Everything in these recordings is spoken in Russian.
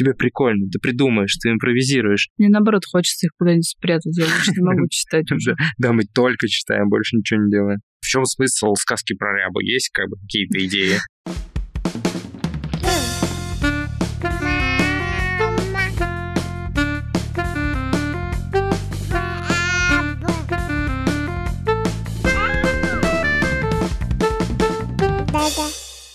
тебе прикольно, ты придумаешь, ты импровизируешь. Мне наоборот хочется их куда-нибудь спрятать, я больше не могу читать уже. Да, мы только читаем, больше ничего не делаем. В чем смысл сказки про рябу? Есть как бы какие-то идеи?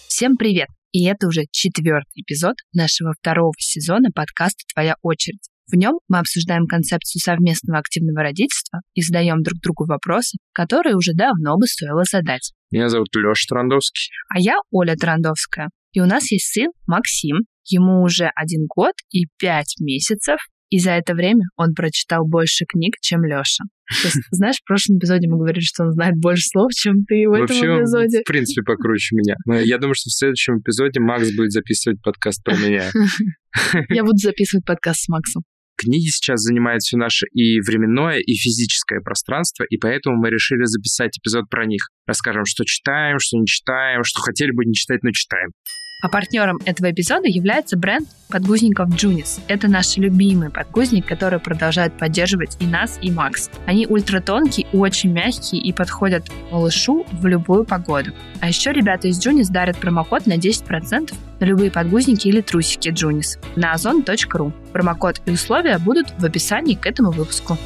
Всем привет! И это уже четвертый эпизод нашего второго сезона подкаста «Твоя очередь». В нем мы обсуждаем концепцию совместного активного родительства и задаем друг другу вопросы, которые уже давно бы стоило задать. Меня зовут Леша Трандовский. А я Оля Трандовская. И у нас есть сын Максим. Ему уже один год и пять месяцев, и за это время он прочитал больше книг, чем Лёша. То есть, знаешь, в прошлом эпизоде мы говорили, что он знает больше слов, чем ты в Вообще, этом эпизоде. в принципе, покруче меня. Но Я думаю, что в следующем эпизоде Макс будет записывать подкаст про меня. Я буду записывать подкаст с Максом. Книги сейчас занимают все наше и временное, и физическое пространство, и поэтому мы решили записать эпизод про них. Расскажем, что читаем, что не читаем, что хотели бы не читать, но читаем. А партнером этого эпизода является бренд подгузников Junis. Это наш любимый подгузник, который продолжает поддерживать и нас, и Макс. Они ультратонкие, очень мягкие и подходят малышу в любую погоду. А еще ребята из Junis дарят промокод на 10% на любые подгузники или трусики Junis на ozon.ru. Промокод и условия будут в описании к этому выпуску.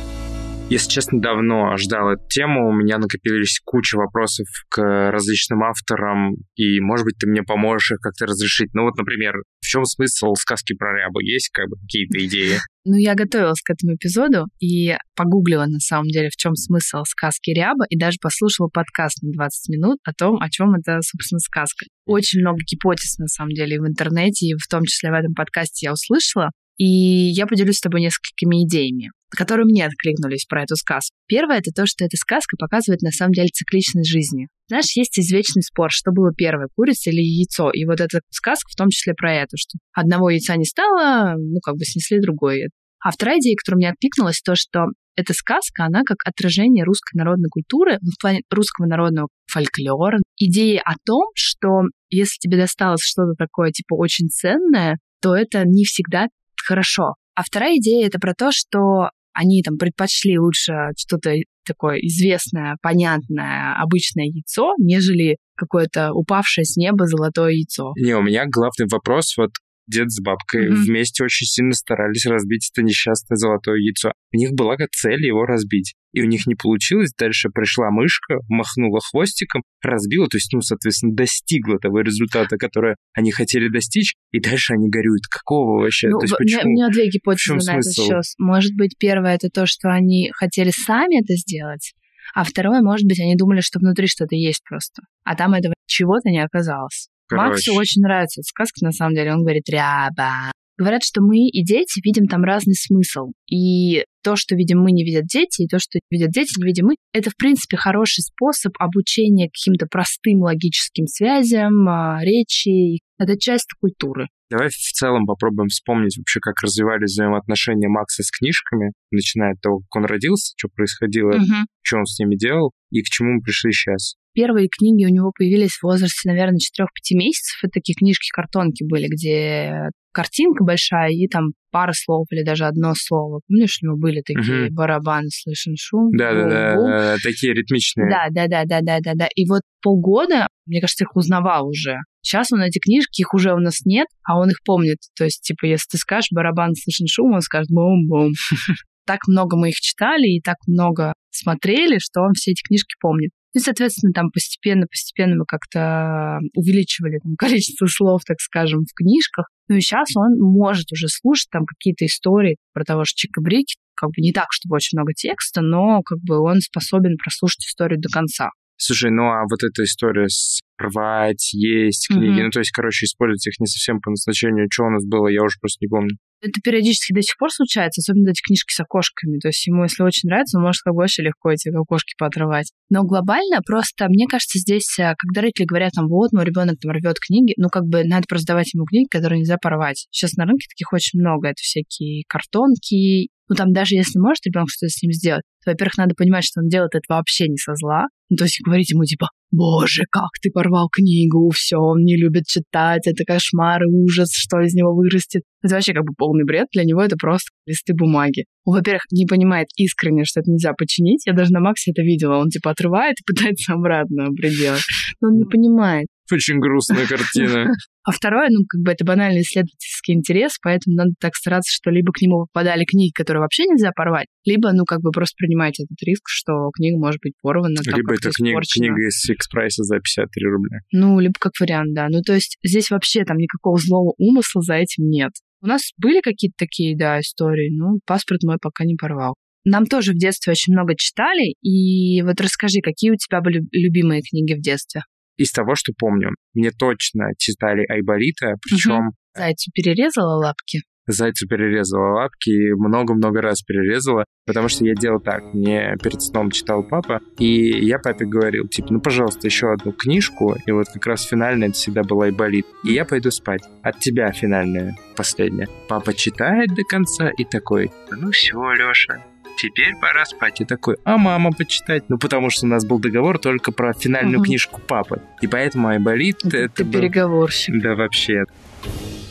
Если честно, давно ждал эту тему. У меня накопились куча вопросов к различным авторам, и, может быть, ты мне поможешь их как-то разрешить. Ну вот, например, в чем смысл сказки про рябу? Есть как бы какие-то идеи? Ну, я готовилась к этому эпизоду и погуглила, на самом деле, в чем смысл сказки Ряба, и даже послушала подкаст на 20 минут о том, о чем это, собственно, сказка. Очень много гипотез, на самом деле, в интернете, и в том числе в этом подкасте я услышала. И я поделюсь с тобой несколькими идеями, которые мне откликнулись про эту сказку. Первое — это то, что эта сказка показывает на самом деле цикличность жизни. Знаешь, есть извечный спор, что было первое, курица или яйцо. И вот эта сказка в том числе про это, что одного яйца не стало, ну, как бы снесли другое. А вторая идея, которая мне откликнулась, то, что эта сказка, она как отражение русской народной культуры, ну, в плане русского народного фольклора. Идея о том, что если тебе досталось что-то такое, типа, очень ценное, то это не всегда хорошо. А вторая идея это про то, что они там предпочли лучше что-то такое известное, понятное, обычное яйцо, нежели какое-то упавшее с неба золотое яйцо. Не, у меня главный вопрос, вот дед с бабкой Мгм. вместе очень сильно старались разбить это несчастное золотое яйцо. У них была цель его разбить. И у них не получилось. Дальше пришла мышка, махнула хвостиком, разбила, то есть, ну, соответственно, достигла того результата, который они хотели достичь, и дальше они горюют. Какого вообще? Ну, то есть, в- у меня- почему? У меня две гипотезы на этот счет. Может быть, первое это то, что они хотели сами это сделать, а второе, может быть, они думали, что внутри что-то есть просто. А там этого чего-то не оказалось. Максу очень нравится эта сказка, на самом деле. Он говорит «ряба». Говорят, что мы и дети видим там разный смысл. И то, что видим мы, не видят дети, и то, что видят дети, не видим мы, это, в принципе, хороший способ обучения каким-то простым логическим связям, а, речи. Это часть культуры. Давай в целом попробуем вспомнить вообще, как развивались взаимоотношения Макса с книжками, начиная от того, как он родился, что происходило, Мгм. что он с ними делал и к чему мы пришли сейчас. Первые книги у него появились в возрасте, наверное, 4-5 месяцев. Это такие книжки-картонки были, где картинка большая и там пара слов или даже одно слово. Помнишь, у него были такие Мгм. барабаны, слышен шум? Да-да-да, такие ритмичные. Да, да, да, да, да, да, да. И вот полгода, мне кажется, их узнавал уже. Сейчас он эти книжки, их уже у нас нет, а он их помнит. То есть, типа, если ты скажешь барабан слышен шум, он скажет бум-бум. Так много мы их читали и так много смотрели, что он все эти книжки помнит. И, соответственно, там постепенно-постепенно мы как-то увеличивали там, количество слов, так скажем, в книжках. Ну и сейчас он может уже слушать там какие-то истории про того же Чика-Брики, как бы не так, чтобы очень много текста, но как бы он способен прослушать историю до конца. Слушай, ну а вот эта история с рвать, есть книги, Мгм. ну то есть, короче, использовать их не совсем по назначению, что у нас было, я уже просто не помню. Это периодически до сих пор случается, особенно эти книжки с окошками. То есть ему, если очень нравится, он может как бы вообще легко эти окошки поотрывать. Но глобально просто, мне кажется, здесь, э, когда родители говорят, там, вот, мой ребенок там рвет книги, ну, как бы надо просто давать ему книги, которые нельзя порвать. Сейчас на рынке таких очень много. Это всякие картонки, Ну, там даже если может ребенок что-то с ним сделать, то, во-первых, надо понимать, что он делает это вообще не со зла. Ну, то есть говорить ему типа, боже, как ты порвал книгу, все, он не любит читать, это кошмар и ужас, что из него вырастет. Это вообще как бы полный бред, для него это просто листы бумаги. Он, во-первых, не понимает искренне, что это нельзя починить. Я даже на Максе это видела. Он типа отрывает и пытается обратно приделать. Но он не понимает. Очень грустная картина. А второе, ну, как бы это банальный исследовательский интерес, поэтому надо так стараться, что либо к нему попадали книги, которые вообще нельзя порвать, либо, ну, как бы просто принимать этот риск, что книга может быть порвана. Либо это книга, книга из фикс прайса за 53 рубля. Ну, либо как вариант, да. Ну, то есть здесь вообще там никакого злого умысла за этим нет. У нас были какие-то такие, да, истории, но паспорт мой пока не порвал. Нам тоже в детстве очень много читали, и вот расскажи, какие у тебя были любимые книги в детстве? Из того, что помню, мне точно читали Айболита, причем... Угу. Зайцу перерезала лапки? Зайцу перерезала лапки и много-много раз перерезала, потому что я делал так. Мне перед сном читал папа, и я папе говорил, типа, ну, пожалуйста, еще одну книжку, и вот как раз финальная это всегда была Айболит. И я пойду спать. От тебя финальная, последняя. Папа читает до конца и такой, ну все, Леша, теперь пора спать. И такой, а мама почитать? Ну, потому что у нас был договор только про финальную угу. книжку папы. И поэтому Айболит... Это, это был... переговорщик. Да, вообще.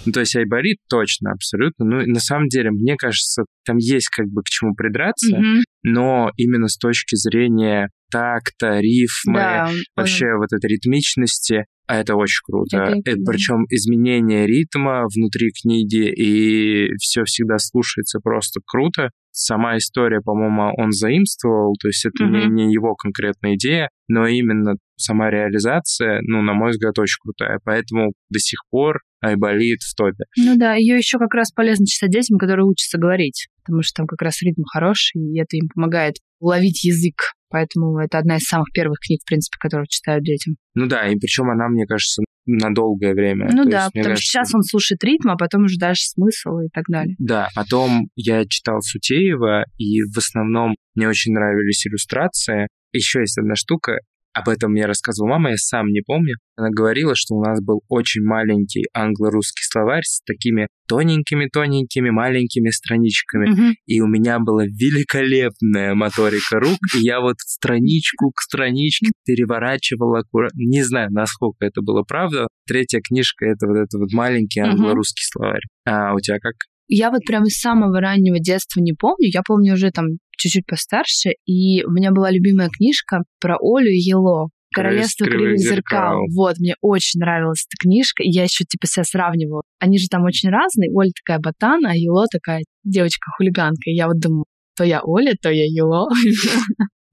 Ну, то есть Айболит точно, абсолютно. Ну, на самом деле, мне кажется, там есть как бы к чему придраться, угу. но именно с точки зрения такта, рифмы, да, вообще он... вот этой ритмичности, а это очень круто. Это, это, Причем изменение ритма внутри книги, и все всегда слушается просто круто. Сама история, по-моему, он заимствовал, то есть это mm-hmm. не, не его конкретная идея, но именно сама реализация, ну, на мой взгляд, очень крутая. Поэтому до сих пор Айболит в топе. Ну да, ее еще как раз полезно читать детям, которые учатся говорить, потому что там как раз ритм хороший, и это им помогает уловить язык. Поэтому это одна из самых первых книг, в принципе, которые читают детям. Ну да, и причем она, мне кажется, на долгое время. Ну То да, есть, потому кажется, что сейчас он слушает ритм, а потом уже дальше смысл и так далее. Да, потом я читал Сутеева, и в основном мне очень нравились иллюстрации. Еще есть одна штука, об этом мне рассказывала мама, я сам не помню. Она говорила, что у нас был очень маленький англо-русский словарь с такими тоненькими-тоненькими маленькими страничками. Mm-hmm. И у меня была великолепная моторика рук, и я вот страничку к страничке переворачивал аккуратно. Не знаю, насколько это было правда. Третья книжка — это вот этот вот маленький англо-русский mm-hmm. словарь. А у тебя как? Я вот прям из самого раннего детства не помню. Я помню уже там чуть-чуть постарше, и у меня была любимая книжка про Олю и Ело. Королевство кривых зеркал. зеркал. Вот, мне очень нравилась эта книжка. И я еще типа себя сравнивала. Они же там очень разные. Оля такая ботан, а Ело такая девочка-хулиганка. И я вот думаю, то я Оля, то я Ело.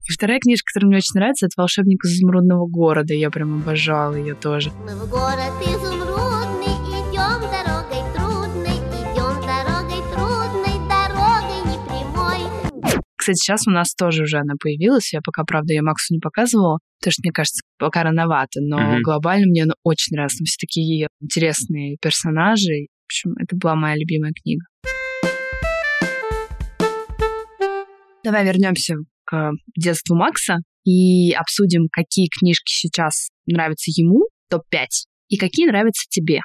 И вторая книжка, которая мне очень нравится, это «Волшебник из изумрудного города». Я прям обожала ее тоже. Мы в город изумрудный Кстати, сейчас у нас тоже уже она появилась. Я пока, правда, я Максу не показывала, потому что, мне кажется, пока рановато. Но mm-hmm. глобально мне она очень нравится. Все такие интересные персонажи. В общем, это была моя любимая книга. Давай вернемся к детству Макса и обсудим, какие книжки сейчас нравятся ему, топ-5, и какие нравятся тебе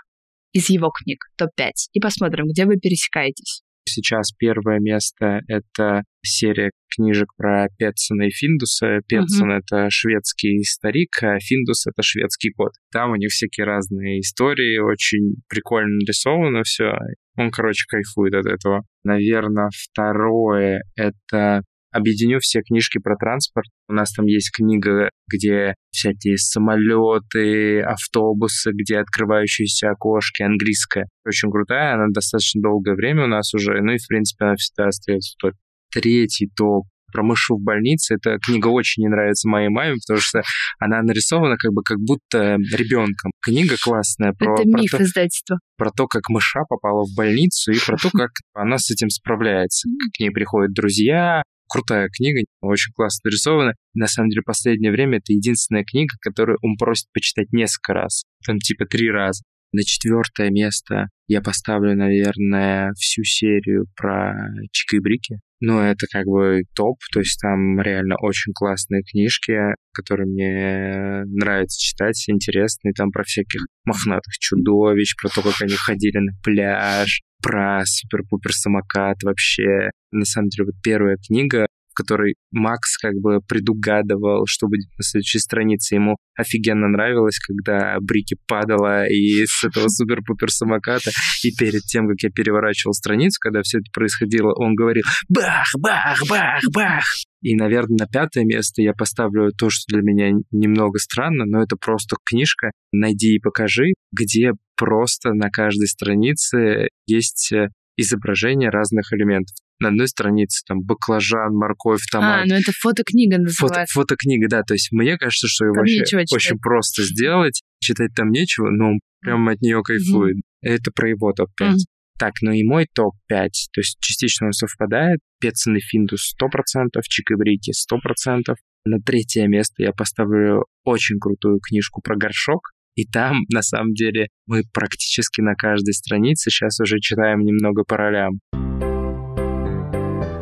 из его книг, топ-5. И посмотрим, где вы пересекаетесь. Сейчас первое место — это серия книжек про Петсона и Финдуса. Петсон uh-huh. — это шведский старик, а Финдус — это шведский кот. Там у них всякие разные истории, очень прикольно нарисовано все. Он, короче, кайфует от этого. Наверное, второе — это объединю все книжки про транспорт. У нас там есть книга, где всякие самолеты, автобусы, где открывающиеся окошки, английская. Очень крутая, она достаточно долгое время у нас уже, ну и, в принципе, она всегда остается в топе. Третий топ про мышу в больнице. Эта книга очень не нравится моей маме, потому что она нарисована как бы как будто ребенком. Книга классная. Про, Это миф про то, издательства. Про то, как мыша попала в больницу и про то, как она с этим справляется. К ней приходят друзья, крутая книга, очень классно нарисована. На самом деле, в последнее время это единственная книга, которую он просит почитать несколько раз. Там типа три раза. На четвертое место я поставлю, наверное, всю серию про Чика Брики. Ну, это как бы топ, то есть там реально очень классные книжки, которые мне нравится читать, интересные, там про всяких мохнатых чудовищ, про то, как они ходили на пляж, про супер-пупер самокат вообще. На самом деле, вот первая книга, в которой Макс как бы предугадывал, что будет на следующей странице. Ему офигенно нравилось, когда Брики падала и с этого супер-пупер самоката. И перед тем, как я переворачивал страницу, когда все это происходило, он говорил «Бах! Бах! Бах! Бах!» И, наверное, на пятое место я поставлю то, что для меня немного странно, но это просто книжка «Найди и покажи», где просто на каждой странице есть э, изображение разных элементов на одной странице там баклажан, морковь, томат. А, ну это фотокнига называется. Фото, фотокнига, да. То есть мне кажется, что его вообще очень просто сделать. Читать там нечего, но он прям от нее кайфует. Mm-hmm. Это про его топ-5. Mm-hmm. Так, ну и мой топ-5, то есть частично он совпадает. Пецин и Финдус 100%, Чик и Брики 100%. На третье место я поставлю очень крутую книжку про горшок. И там, на самом деле, мы практически на каждой странице сейчас уже читаем немного по ролям.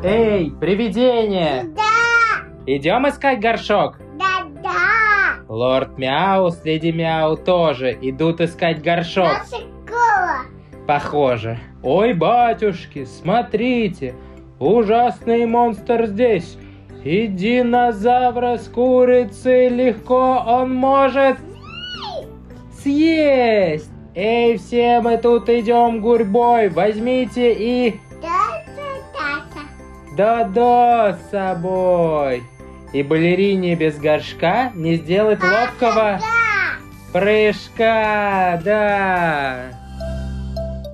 Эй, привидение! Да! Идем искать горшок? Да, да! Лорд Мяу с Леди Мяу тоже идут искать горшок. Наша! Похоже. Ой, батюшки, смотрите, ужасный монстр здесь. И динозавра с курицей легко он может съесть. Эй, все мы тут идем гурьбой, возьмите и да-да, с собой. И балерине без горшка не сделать ловкого прыжка, да.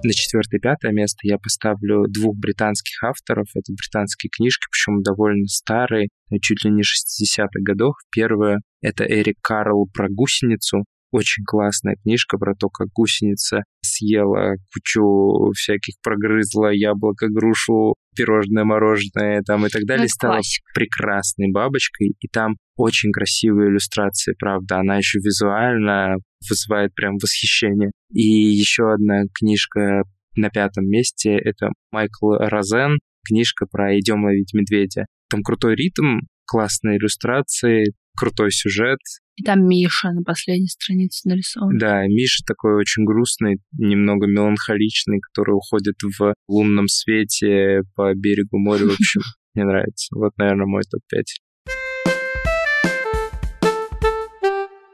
На четвертое и пятое место я поставлю двух британских авторов. Это британские книжки, причем довольно старые, чуть ли не 60-х годов. Первое — это Эрик Карл про гусеницу. Очень классная книжка про то, как гусеница съела кучу всяких, прогрызла яблоко, грушу, пирожное, мороженое там и так далее. Ну, стала классик. прекрасной бабочкой. И там очень красивые иллюстрации, правда. Она еще визуально вызывает прям восхищение. И еще одна книжка на пятом месте — это Майкл Розен, книжка про «Идем ловить медведя». Там крутой ритм, классные иллюстрации, крутой сюжет, и там Миша на последней странице нарисован. Да, Миша такой очень грустный, немного меланхоличный, который уходит в лунном свете по берегу моря. В общем, мне нравится. Вот, наверное, мой топ-5.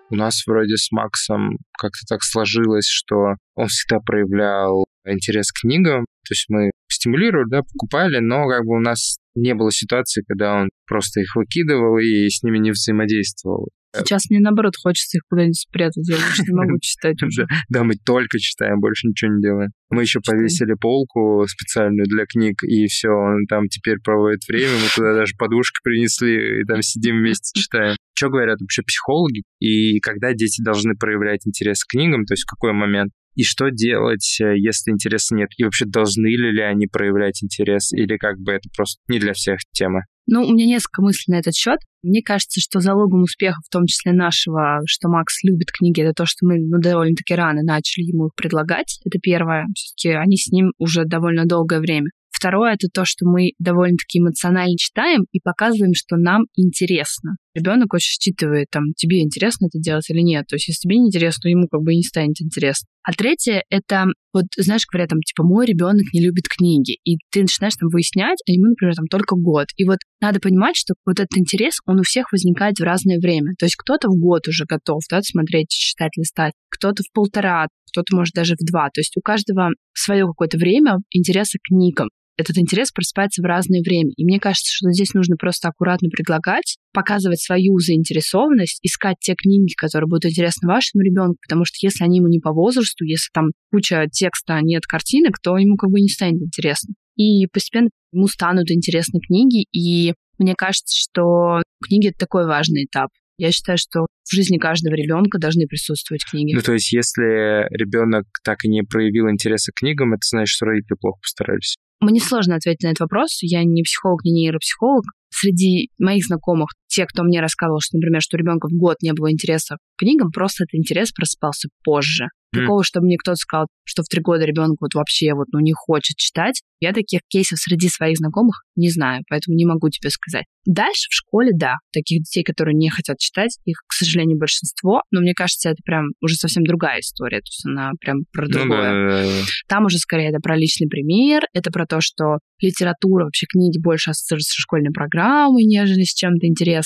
У нас вроде с Максом как-то так сложилось, что он всегда проявлял интерес к книгам. То есть мы стимулировали, да, покупали, но как бы у нас не было ситуации, когда он просто их выкидывал и с ними не взаимодействовал. Сейчас мне, наоборот, хочется их куда-нибудь спрятать. Я больше не могу читать уже. Да, мы только читаем, больше ничего не делаем. Мы еще повесили полку специальную для книг, и все, он там теперь проводит время, мы туда даже подушки принесли, и там сидим вместе читаем. Что говорят вообще психологи, и когда дети должны проявлять интерес к книгам, то есть в какой момент? И что делать, э, если интереса нет? И вообще должны ли, ли они проявлять интерес? Или как бы это просто не для всех тема? Ну, у меня несколько мыслей на этот счет. Мне кажется, что залогом успеха, в том числе нашего, что Макс любит книги, это то, что мы ну, довольно-таки рано начали ему их предлагать. Это первое. Все-таки они с ним уже довольно долгое время. Второе — это то, что мы довольно-таки эмоционально читаем и показываем, что нам интересно. Ребенок очень считывает, там, тебе интересно это делать или нет. То есть, если тебе не интересно, ему как бы и не станет интересно. А третье — это, вот, знаешь, говорят, там, типа, мой ребенок не любит книги. И ты начинаешь там выяснять, а ему, например, там только год. И вот надо понимать, что вот этот интерес, он у всех возникает в разное время. То есть кто-то в год уже готов, да, смотреть, читать, листать, кто-то в полтора, кто-то, может, даже в два. То есть у каждого свое какое-то время интереса к книгам этот интерес просыпается в разное время. И мне кажется, что здесь нужно просто аккуратно предлагать, показывать свою заинтересованность, искать те книги, которые будут интересны вашему ребенку, потому что если они ему не по возрасту, если там куча текста, а нет картинок, то ему как бы не станет интересно. И постепенно ему станут интересны книги, и мне кажется, что книги — это такой важный этап. Я считаю, что в жизни каждого ребенка должны присутствовать книги. Ну, то есть, если ребенок так и не проявил интереса к книгам, это значит, что родители плохо постарались. Мне сложно ответить на этот вопрос. Я не психолог, не нейропсихолог. Среди моих знакомых те, кто мне рассказывал, что, например, что у ребенка в год не было интереса к книгам, просто этот интерес просыпался позже. Такого, чтобы мне кто-то сказал, что в три года ребенок вот вообще вот, ну, не хочет читать, я таких кейсов среди своих знакомых не знаю, поэтому не могу тебе сказать. Дальше в школе, да, таких детей, которые не хотят читать, их, к сожалению, большинство, но мне кажется, это прям уже совсем другая история, то есть она прям про Ну другое. да, да, да. Там уже скорее это про личный пример, это про то, что литература, вообще книги больше ассоциируются с школьной программой, нежели с чем-то интересным.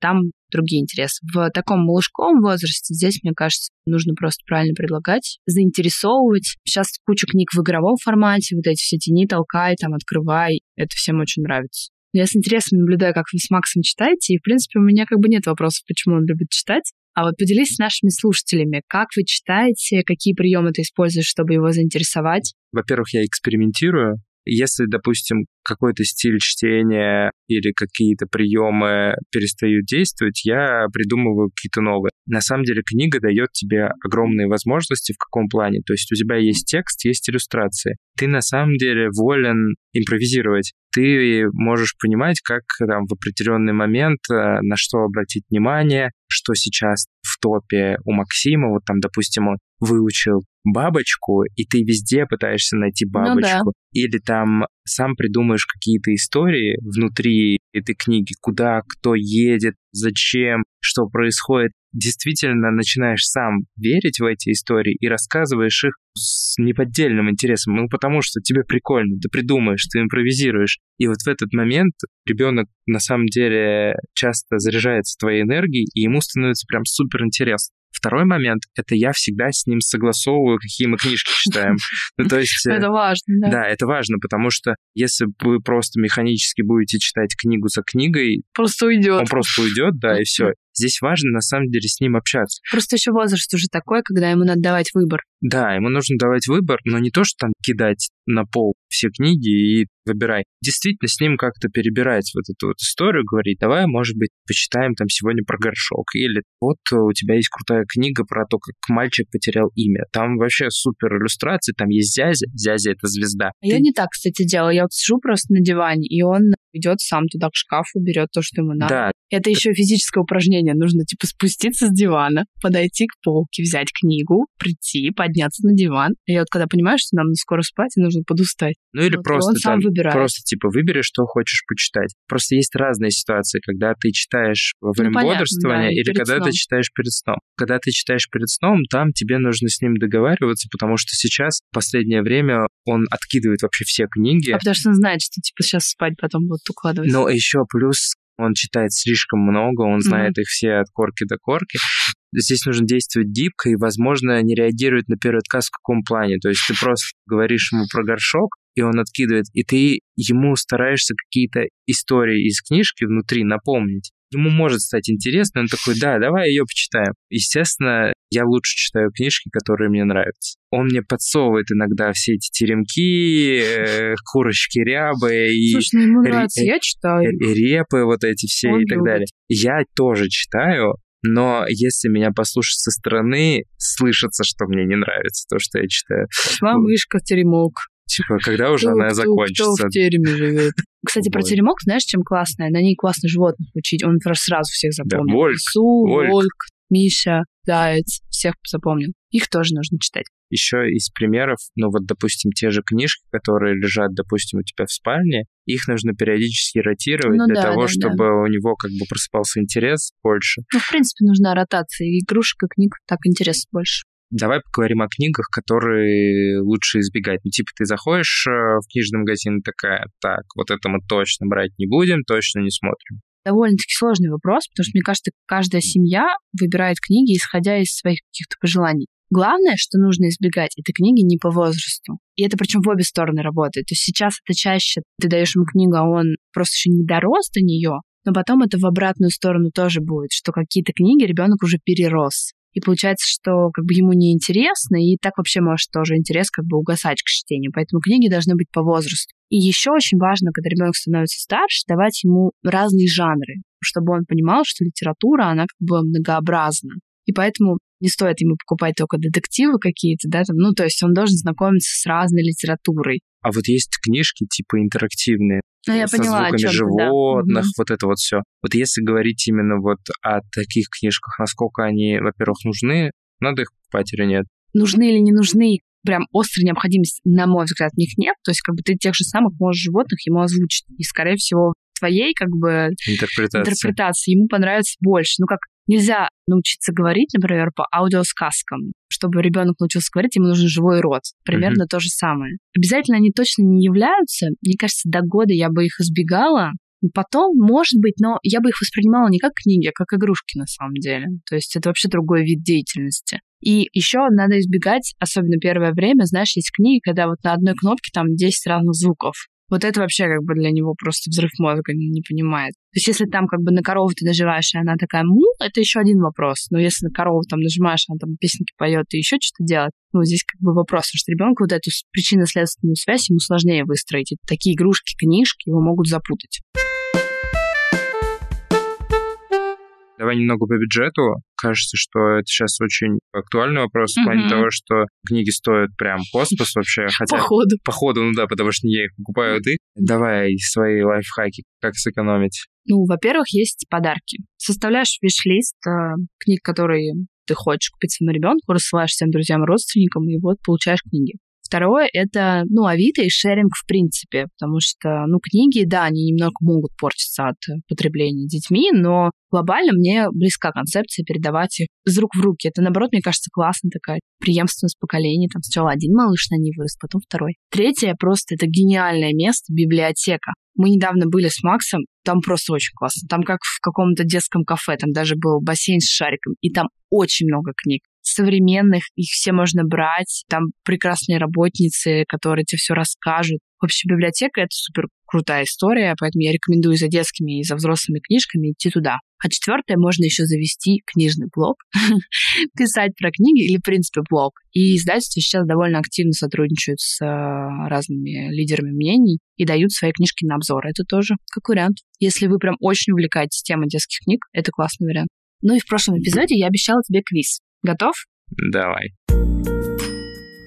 Там другие интересы. В таком малышковом возрасте здесь, мне кажется, нужно просто правильно предлагать, заинтересовывать. Сейчас куча книг в игровом формате, вот эти все тени толкай, там, открывай. Это всем очень нравится. Я с интересом наблюдаю, как вы с Максом читаете, и, в принципе, у меня как бы нет вопросов, почему он любит читать. А вот поделись с нашими слушателями, как вы читаете, какие приемы ты используешь, чтобы его заинтересовать. Во-первых, я экспериментирую. Если, допустим, какой-то стиль чтения или какие-то приемы перестают действовать, я придумываю какие-то новые. На самом деле книга дает тебе огромные возможности в каком плане. То есть у тебя есть текст, есть иллюстрации. Ты на самом деле волен импровизировать. Ты можешь понимать, как там в определенный момент э, на что обратить внимание, что сейчас в топе у Максима, вот там, допустим, он выучил бабочку, и ты везде пытаешься найти Ну да. бабочку. Или там сам придумаешь какие-то истории внутри этой книги, куда кто едет, зачем, что происходит. Действительно начинаешь сам верить в эти истории и рассказываешь их с неподдельным интересом. Ну, потому что тебе прикольно, ты придумаешь, ты импровизируешь. И вот в этот момент ребенок на самом деле часто заряжается твоей энергией, и ему становится прям супер интересно. Второй момент — это я всегда с ним согласовываю, какие мы книжки читаем. Ну, то есть... э, Это важно, да. Да, это важно, потому что если вы просто механически будете читать книгу за книгой, Просто уйдет. он просто уйдет, да, и все. Здесь важно на самом деле с ним общаться. Просто еще возраст уже такой, когда ему надо давать выбор. Да, ему нужно давать выбор, но не то, что там кидать на пол все книги и выбирай. Действительно, с ним как-то перебирать вот эту вот историю, говорить, давай, может быть, почитаем там сегодня про горшок. Или вот у тебя есть крутая книга про то, как мальчик потерял имя. Там вообще супер иллюстрации, там есть Зязя. Зязя — это звезда. Я Ты- не так, кстати, делала. Я вот сижу просто на диване, и он идет сам туда к шкафу, берет то, что ему надо. Да, Это еще физическое упражнение. Нужно, типа, спуститься с дивана, подойти к полке, взять книгу, прийти, подняться на диван. И я вот когда понимаю, что нам скоро спать, и нужно подустать. Ну или Вот, просто он сам там, выбирает. просто типа выбери, что хочешь почитать. Просто есть разные ситуации, когда ты читаешь во время Ну, понятно, бодрствования да, или когда сном. ты читаешь перед сном. Когда ты читаешь перед сном, там тебе нужно с ним договариваться, потому что сейчас, в последнее время, он откидывает вообще все книги. А потому что он знает, что, типа, сейчас спать потом будут укладывать. Но еще плюс он читает слишком много, он знает их все от корки до корки. Здесь нужно действовать гибко и, возможно, не реагировать на первый отказ в каком плане. То есть ты просто говоришь ему про горшок, и он откидывает, и ты ему стараешься какие-то истории из книжки внутри напомнить. Ему может стать интересно, он такой, да, давай ее почитаем. Естественно, я лучше читаю книжки, которые мне нравятся. Он мне подсовывает иногда все эти теремки, э, курочки рябы и Слушай, ну ему нравится, э, я читаю. и репы вот эти все Он и так любит. далее. Я тоже читаю, но если меня послушать со стороны, слышится, что мне не нравится то, что я читаю. Шла мышка в теремок. Типа, когда уже Кто- она кто- закончится? Кто в тереме живет? Кстати, про теремок, знаешь, чем классная? На ней классно животных учить. Он сразу всех запомнил. Вольк, Лису, Вольк. волк, Миша, заяц. Всех запомнил. Их тоже нужно читать. Еще из примеров, ну вот, допустим, те же книжки, которые лежат, допустим, у тебя в спальне, их нужно периодически ротировать Ну для да, того, да, чтобы у него как бы просыпался интерес больше. Ну, в принципе, нужна ротация игрушек, и книг. Так интерес больше. Давай поговорим о книгах, которые лучше избегать. Ну, типа, ты заходишь э, в книжный магазин, такая, так, вот это мы точно брать не будем, точно не смотрим. Довольно-таки сложный вопрос, потому что, мне кажется, каждая семья выбирает книги, исходя из своих каких-то пожеланий. Главное, что нужно избегать, это книги не по возрасту. И это причем в обе стороны работает. То есть сейчас это чаще ты даешь ему книгу, а он просто еще не дорос до нее, но потом это в обратную сторону тоже будет, что какие-то книги ребенок уже перерос. И получается, что как бы ему не интересно, и так вообще может тоже интерес как бы угасать к чтению. Поэтому книги должны быть по возрасту. И еще очень важно, когда ребенок становится старше, давать ему разные жанры, чтобы он понимал, что литература, она как бы многообразна. И поэтому не стоит ему покупать только детективы какие-то, да, там, ну, то есть он должен знакомиться с разной литературой. А вот есть книжки типа интерактивные. Ну, я со поняла, звуками да. животных, Мгм. вот это вот все. Вот если говорить именно вот о таких книжках, насколько они, во-первых, нужны, надо их покупать или нет? Нужны или не нужны, прям острой необходимости, на мой взгляд, в них нет. То есть, как бы ты тех же самых можешь животных ему озвучить. И, скорее всего, твоей, как бы, Интерпретация. интерпретации ему понравится больше. Ну, как нельзя научиться говорить, например, по аудиосказкам. Чтобы ребенок научился говорить, ему нужен живой рот. Примерно то же самое. Обязательно они точно не являются. Мне кажется, до года я бы их избегала. Потом, может быть, но я бы их воспринимала не как книги, а как игрушки на самом деле. То есть это вообще другой вид деятельности. И еще надо избегать, особенно первое время, знаешь, есть книги, когда вот на одной кнопке там 10 разных звуков. Вот это вообще как бы для него просто взрыв мозга не, не понимает. То есть если там как бы на корову ты нажимаешь, и она такая му, это еще один вопрос. Но если на корову там нажимаешь, она там песенки поет и еще что-то делает, ну здесь как бы вопрос, потому что ребенку вот эту причинно-следственную связь ему сложнее выстроить. И такие игрушки, книжки его могут запутать. Давай немного по бюджету. Кажется, что это сейчас очень актуальный вопрос в плане Мгм. того, что книги стоят прям космос вообще. Хотя Походу. Походу, ну да, потому что не я их покупаю, а ты. Давай свои лайфхаки, как сэкономить. Ну, во-первых, есть подарки. Составляешь виш-лист э, книг, которые ты хочешь купить своему ребенку, рассылаешь всем друзьям родственникам, и вот получаешь книги. Второе — это, ну, Авито и шеринг в принципе, потому что, ну, книги, да, они немного могут портиться от потребления детьми, но глобально мне близка концепция передавать их из рук в руки. Это, наоборот, мне кажется, классно такая преемственность поколений. Там сначала один малыш на ней вырос, потом второй. Третье просто это гениальное место, библиотека. Мы недавно были с Максом, там просто очень классно. Там как в каком-то детском кафе, там даже был бассейн с шариком, и там очень много книг современных, их все можно брать, там прекрасные работницы, которые тебе все расскажут. Вообще библиотека — это супер крутая история, поэтому я рекомендую за детскими и за взрослыми книжками идти туда. А четвертое, можно еще завести книжный блог, писать про книги или, в принципе, блог. И издательства сейчас довольно активно сотрудничают с э, разными лидерами мнений и дают свои книжки на обзор. Это тоже как вариант. Если вы прям очень увлекаетесь темой детских книг, это классный вариант. Ну и в прошлом эпизоде я обещала тебе квиз. Готов? Давай.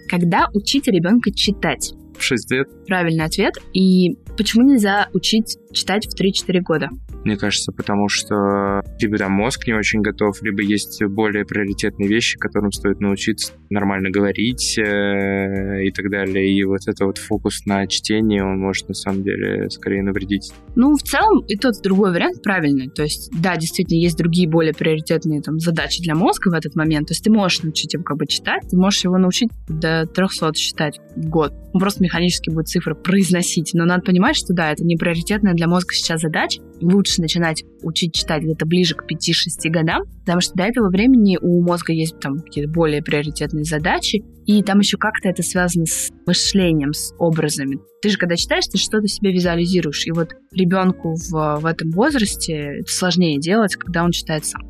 Когда учить ребенка читать? В 6 лет, Правильный ответ. И почему нельзя учить читать в 3-4 года? мне кажется, потому что либо там мозг не очень готов, либо есть более приоритетные вещи, которым стоит научиться нормально говорить э, и так далее. И вот это вот фокус на чтение, он может на самом деле скорее навредить. Ну, в целом, и тот, и другой вариант правильный. То есть, да, действительно, есть другие более приоритетные там, задачи для мозга в этот момент. То есть, ты можешь научить его как бы читать, ты можешь его научить до 300 считать в год. Он просто механически будет цифры произносить. Но надо понимать, что да, это не приоритетная для мозга сейчас задача. Лучше начинать учить читать где-то ближе к 5-6 годам, потому что до этого времени у мозга есть там какие-то более приоритетные задачи, и там еще как-то это связано с мышлением, с образами. Ты же, когда читаешь, ты что-то себе визуализируешь. И вот ребенку в, в этом возрасте это сложнее делать, когда он читает сам.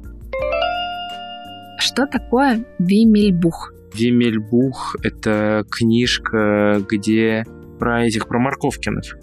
Что такое Вимельбух? Вимельбух — это книжка, где про этих, про Марковкиных.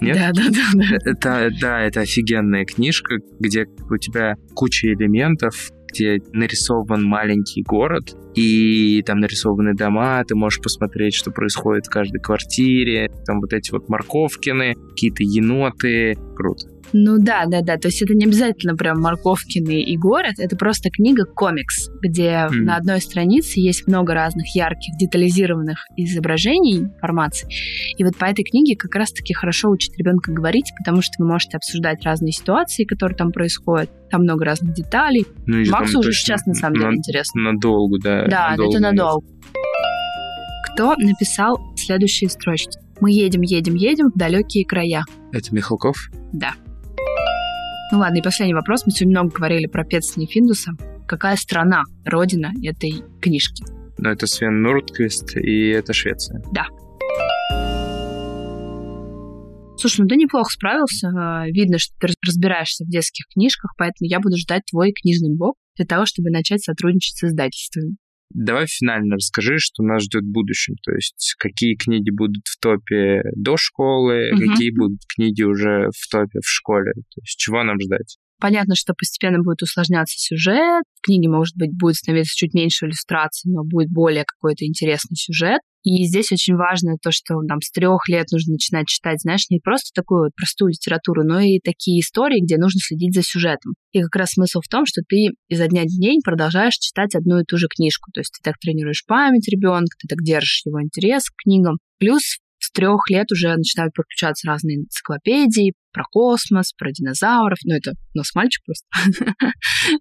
Нет? Да, да, да, да. Это, да, это офигенная книжка, где у тебя куча элементов, где нарисован маленький город, и там нарисованы дома, ты можешь посмотреть, что происходит в каждой квартире, там вот эти вот морковкины, какие-то еноты. Круто. Ну да, да, да. То есть это не обязательно прям Марковкины и город, это просто книга-комикс, где Мгм. на одной странице есть много разных ярких, детализированных изображений, информации. И вот по этой книге как раз-таки хорошо учить ребенка говорить, потому что вы можете обсуждать разные ситуации, которые там происходят. Там много разных деталей. Ну, Максу уже сейчас на самом деле на- интересно. Надолго, да. Да, это надолго. Кто написал следующие строчки? Мы едем, едем, едем в далекие края. Это Михалков? Да. Ну ладно, и последний вопрос. Мы сегодня много говорили про Петсона и Финдуса. Какая страна, родина этой книжки? Ну, это Свен Нордквист, и это Швеция. Слушай, ну ты неплохо справился. А, Видно, что ты разбираешься в детских книжках, поэтому я буду ждать твой книжный блог для того, чтобы начать сотрудничать с издательствами. Давай финально расскажи, что нас ждет в будущем. То есть, какие книги будут в топе до школы, Мгм. какие будут книги уже в топе в школе. То есть, чего нам ждать? Понятно, что постепенно будет усложняться сюжет, в книге, может быть, будет становиться чуть меньше иллюстраций, но будет более какой-то интересный сюжет. И здесь очень важно то, что там с трех лет нужно начинать читать, знаешь, не просто такую вот простую литературу, но и такие истории, где нужно следить за сюжетом. И как раз смысл в том, что ты изо дня в день продолжаешь читать одну и ту же книжку. То есть ты так тренируешь память ребенка, ты так держишь его интерес к книгам. Плюс с трех лет уже начинают подключаться разные энциклопедии про космос, про динозавров. Ну, это у нас мальчик просто.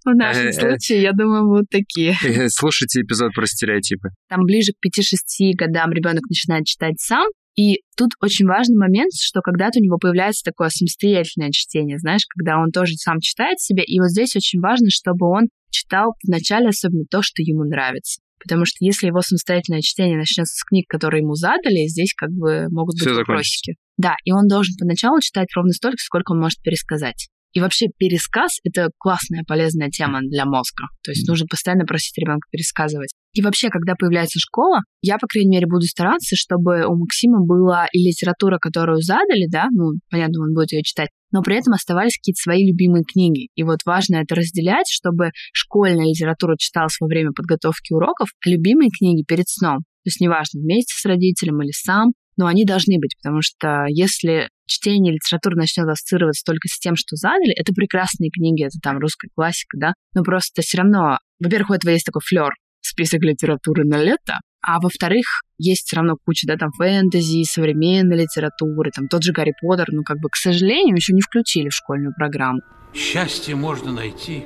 В нашем случае, я думаю, вот такие. Слушайте эпизод про стереотипы. Там ближе к 5-6 годам ребенок начинает читать сам, и тут очень важный момент, что когда-то у него появляется такое самостоятельное чтение, знаешь, когда он тоже сам читает себе, и вот здесь очень важно, чтобы он читал вначале особенно то, что ему нравится. Потому что если его самостоятельное чтение начнется с книг, которые ему задали, здесь как бы могут быть Всё вопросики. Да, и он должен поначалу читать ровно столько, сколько он может пересказать. И вообще пересказ — это классная, полезная тема для мозга. То есть нужно постоянно просить ребенка пересказывать. И вообще, когда появляется школа, я, по крайней мере, буду стараться, чтобы у Максима была и литература, которую задали, да, ну, понятно, он будет ее читать, но при этом оставались какие-то свои любимые книги. И вот важно это разделять, чтобы школьная литература читалась во время подготовки уроков, а любимые книги перед сном. То есть неважно, вместе с родителем или сам, но они должны быть, потому что если чтение литературы начнет ассоциироваться только с тем, что задали, это прекрасные книги, это там русская классика, да, но просто все равно, во-первых, у этого есть такой флер, список литературы на лето, а во-вторых, есть все равно куча, да, там фэнтези, современной литературы, там тот же Гарри Поттер, ну, как бы, к сожалению, еще не включили в школьную программу. Счастье можно найти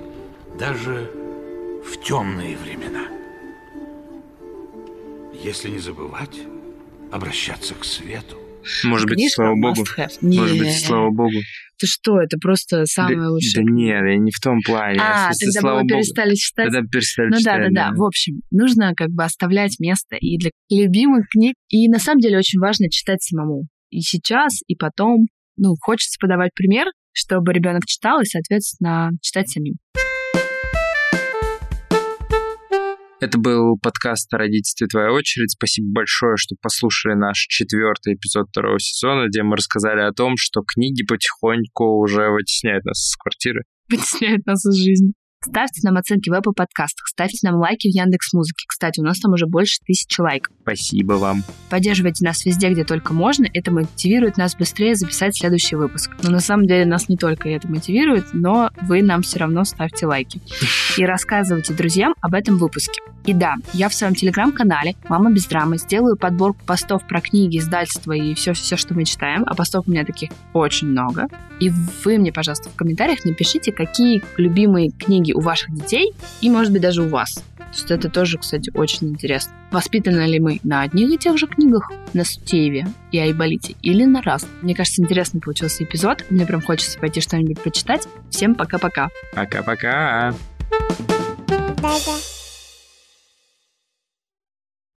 даже в темные времена. Если не забывать обращаться к свету. Может быть, Книжка слава богу. Может быть, слава богу. Ты что, это просто самое да, лучшее. Да нет, я не в том плане. а, смысле, тогда слава бы вы богу. перестали читать. Тогда перестали Ну да, читать, да, да. В общем, нужно как бы оставлять место и для любимых книг. И на самом деле очень важно читать самому. И сейчас, и потом. Ну, хочется подавать пример, чтобы ребенок читал и, соответственно, читать самим. Это был подкаст о родительстве «Твоя очередь». Спасибо большое, что послушали наш четвертый эпизод второго сезона, где мы рассказали о том, что книги потихоньку уже вытесняют нас из квартиры. Вытесняет нас из жизни. Ставьте нам оценки в Apple подкастах, ставьте нам лайки в Яндекс Музыке. Кстати, у нас там уже больше тысячи лайков. Спасибо вам. Поддерживайте нас везде, где только можно. Это мотивирует нас быстрее записать следующий выпуск. Но на самом деле нас не только это мотивирует, но вы нам все равно ставьте лайки. И рассказывайте друзьям об этом выпуске. И да, я в своем телеграм-канале «Мама без драмы» сделаю подборку постов про книги, издательства и все-все, что мы читаем. А постов у меня таких очень много. И вы мне, пожалуйста, в комментариях напишите, какие любимые книги у ваших детей и, может быть, даже у вас. То есть это тоже, кстати, очень интересно. Воспитаны ли мы на одних и тех же книгах, на Сутееве и Айболите, или на раз? Мне кажется, интересный получился эпизод. Мне прям хочется пойти что-нибудь почитать. Всем пока-пока. Пока-пока. Да-да.